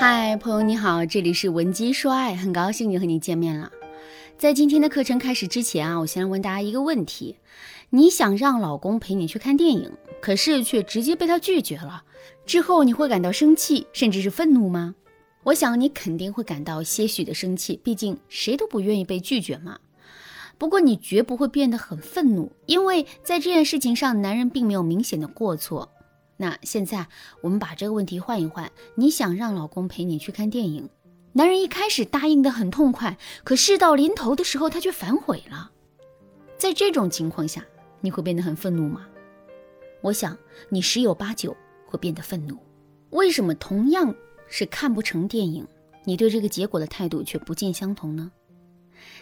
嗨，朋友你好，这里是文姬说爱，很高兴又和你见面了。在今天的课程开始之前啊，我先来问大家一个问题：你想让老公陪你去看电影，可是却直接被他拒绝了，之后你会感到生气，甚至是愤怒吗？我想你肯定会感到些许的生气，毕竟谁都不愿意被拒绝嘛。不过你绝不会变得很愤怒，因为在这件事情上，男人并没有明显的过错。那现在我们把这个问题换一换，你想让老公陪你去看电影，男人一开始答应的很痛快，可事到临头的时候他却反悔了。在这种情况下，你会变得很愤怒吗？我想你十有八九会变得愤怒。为什么同样是看不成电影，你对这个结果的态度却不尽相同呢？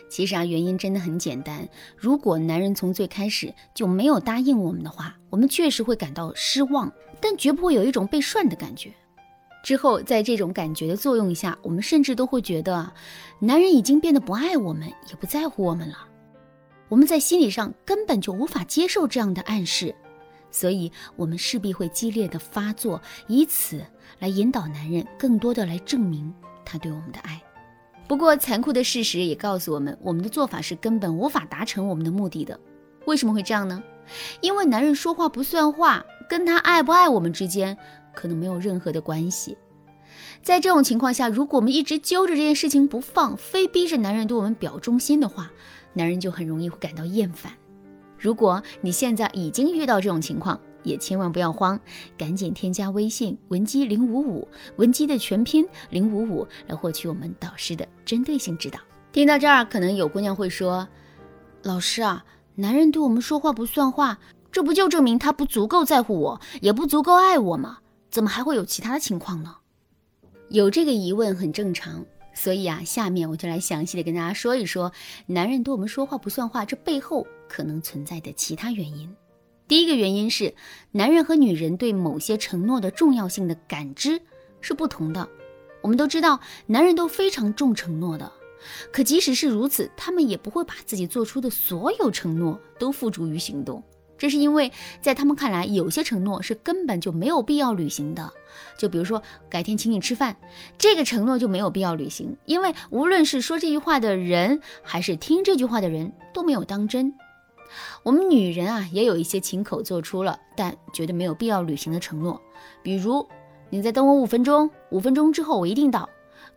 其实啊，原因真的很简单。如果男人从最开始就没有答应我们的话，我们确实会感到失望，但绝不会有一种被涮的感觉。之后，在这种感觉的作用下，我们甚至都会觉得，男人已经变得不爱我们，也不在乎我们了。我们在心理上根本就无法接受这样的暗示，所以我们势必会激烈的发作，以此来引导男人更多的来证明他对我们的爱。不过，残酷的事实也告诉我们，我们的做法是根本无法达成我们的目的的。为什么会这样呢？因为男人说话不算话，跟他爱不爱我们之间可能没有任何的关系。在这种情况下，如果我们一直揪着这件事情不放，非逼着男人对我们表忠心的话，男人就很容易会感到厌烦。如果你现在已经遇到这种情况，也千万不要慌，赶紧添加微信文姬零五五，文姬的全拼零五五，来获取我们导师的针对性指导。听到这儿，可能有姑娘会说：“老师啊，男人对我们说话不算话，这不就证明他不足够在乎我，也不足够爱我吗？怎么还会有其他的情况呢？”有这个疑问很正常，所以啊，下面我就来详细的跟大家说一说，男人对我们说话不算话，这背后可能存在的其他原因。第一个原因是，男人和女人对某些承诺的重要性的感知是不同的。我们都知道，男人都非常重承诺的，可即使是如此，他们也不会把自己做出的所有承诺都付诸于行动。这是因为，在他们看来，有些承诺是根本就没有必要履行的。就比如说，改天请你吃饭，这个承诺就没有必要履行，因为无论是说这句话的人，还是听这句话的人，都没有当真。我们女人啊，也有一些亲口做出了，但觉得没有必要履行的承诺，比如你再等我五分钟，五分钟之后我一定到。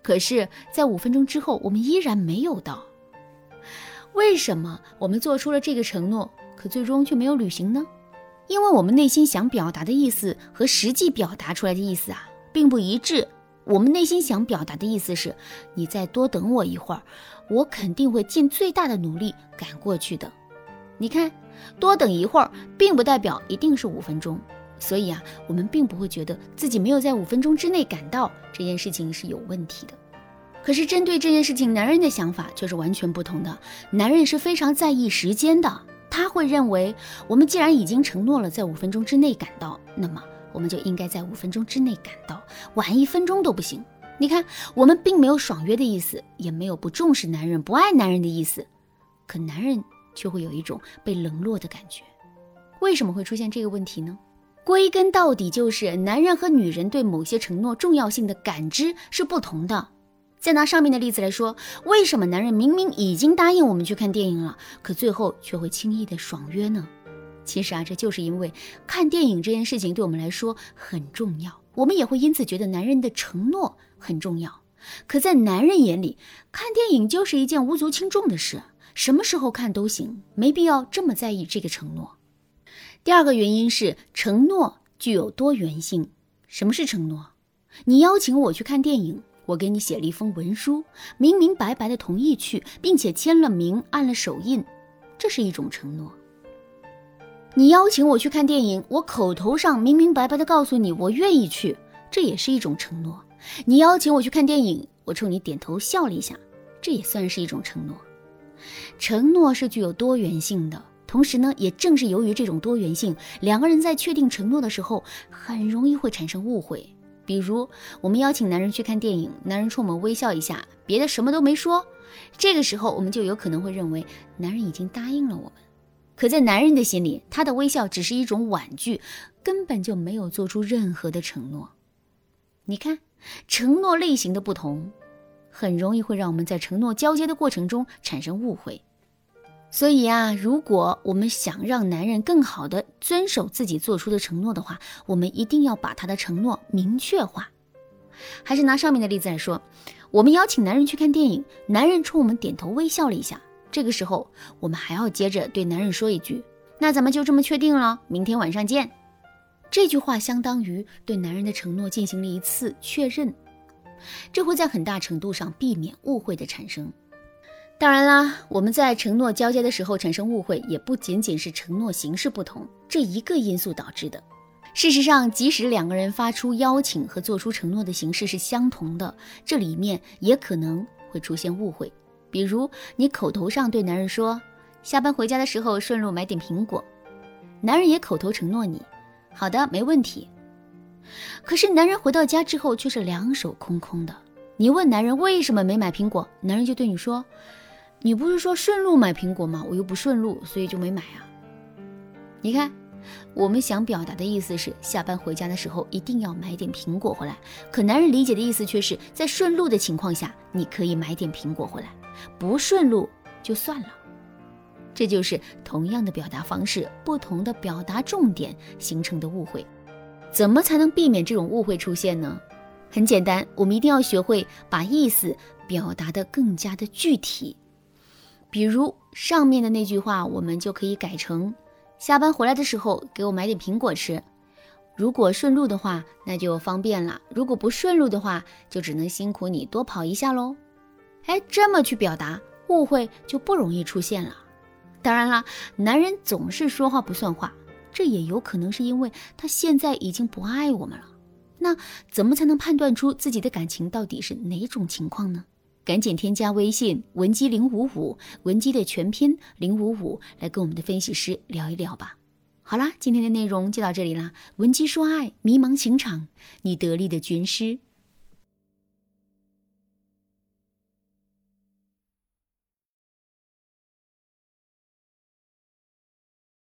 可是，在五分钟之后，我们依然没有到。为什么我们做出了这个承诺，可最终却没有履行呢？因为我们内心想表达的意思和实际表达出来的意思啊，并不一致。我们内心想表达的意思是，你再多等我一会儿，我肯定会尽最大的努力赶过去的。你看，多等一会儿，并不代表一定是五分钟，所以啊，我们并不会觉得自己没有在五分钟之内赶到这件事情是有问题的。可是针对这件事情，男人的想法却是完全不同的。男人是非常在意时间的，他会认为，我们既然已经承诺了在五分钟之内赶到，那么我们就应该在五分钟之内赶到，晚一分钟都不行。你看，我们并没有爽约的意思，也没有不重视男人、不爱男人的意思，可男人。却会有一种被冷落的感觉。为什么会出现这个问题呢？归根到底就是男人和女人对某些承诺重要性的感知是不同的。再拿上面的例子来说，为什么男人明明已经答应我们去看电影了，可最后却会轻易的爽约呢？其实啊，这就是因为看电影这件事情对我们来说很重要，我们也会因此觉得男人的承诺很重要。可在男人眼里，看电影就是一件无足轻重的事。什么时候看都行，没必要这么在意这个承诺。第二个原因是承诺具有多元性。什么是承诺？你邀请我去看电影，我给你写了一封文书，明明白白的同意去，并且签了名，按了手印，这是一种承诺。你邀请我去看电影，我口头上明明白白的告诉你我愿意去，这也是一种承诺。你邀请我去看电影，我冲你点头笑了一下，这也算是一种承诺。承诺是具有多元性的，同时呢，也正是由于这种多元性，两个人在确定承诺的时候，很容易会产生误会。比如，我们邀请男人去看电影，男人冲我们微笑一下，别的什么都没说，这个时候我们就有可能会认为男人已经答应了我们。可在男人的心里，他的微笑只是一种婉拒，根本就没有做出任何的承诺。你看，承诺类型的不同，很容易会让我们在承诺交接的过程中产生误会。所以啊，如果我们想让男人更好的遵守自己做出的承诺的话，我们一定要把他的承诺明确化。还是拿上面的例子来说，我们邀请男人去看电影，男人冲我们点头微笑了一下，这个时候我们还要接着对男人说一句：“那咱们就这么确定了，明天晚上见。”这句话相当于对男人的承诺进行了一次确认，这会在很大程度上避免误会的产生。当然啦，我们在承诺交接的时候产生误会，也不仅仅是承诺形式不同这一个因素导致的。事实上，即使两个人发出邀请和做出承诺的形式是相同的，这里面也可能会出现误会。比如，你口头上对男人说下班回家的时候顺路买点苹果，男人也口头承诺你好的没问题，可是男人回到家之后却是两手空空的。你问男人为什么没买苹果，男人就对你说。你不是说顺路买苹果吗？我又不顺路，所以就没买啊。你看，我们想表达的意思是下班回家的时候一定要买点苹果回来，可男人理解的意思却是在顺路的情况下你可以买点苹果回来，不顺路就算了。这就是同样的表达方式，不同的表达重点形成的误会。怎么才能避免这种误会出现呢？很简单，我们一定要学会把意思表达的更加的具体。比如上面的那句话，我们就可以改成：下班回来的时候给我买点苹果吃。如果顺路的话，那就方便了；如果不顺路的话，就只能辛苦你多跑一下喽。哎，这么去表达，误会就不容易出现了。当然了，男人总是说话不算话，这也有可能是因为他现在已经不爱我们了。那怎么才能判断出自己的感情到底是哪种情况呢？赶紧添加微信文姬零五五，文姬的全拼零五五，来跟我们的分析师聊一聊吧。好啦，今天的内容就到这里啦。文姬说爱，迷茫情场，你得力的军师。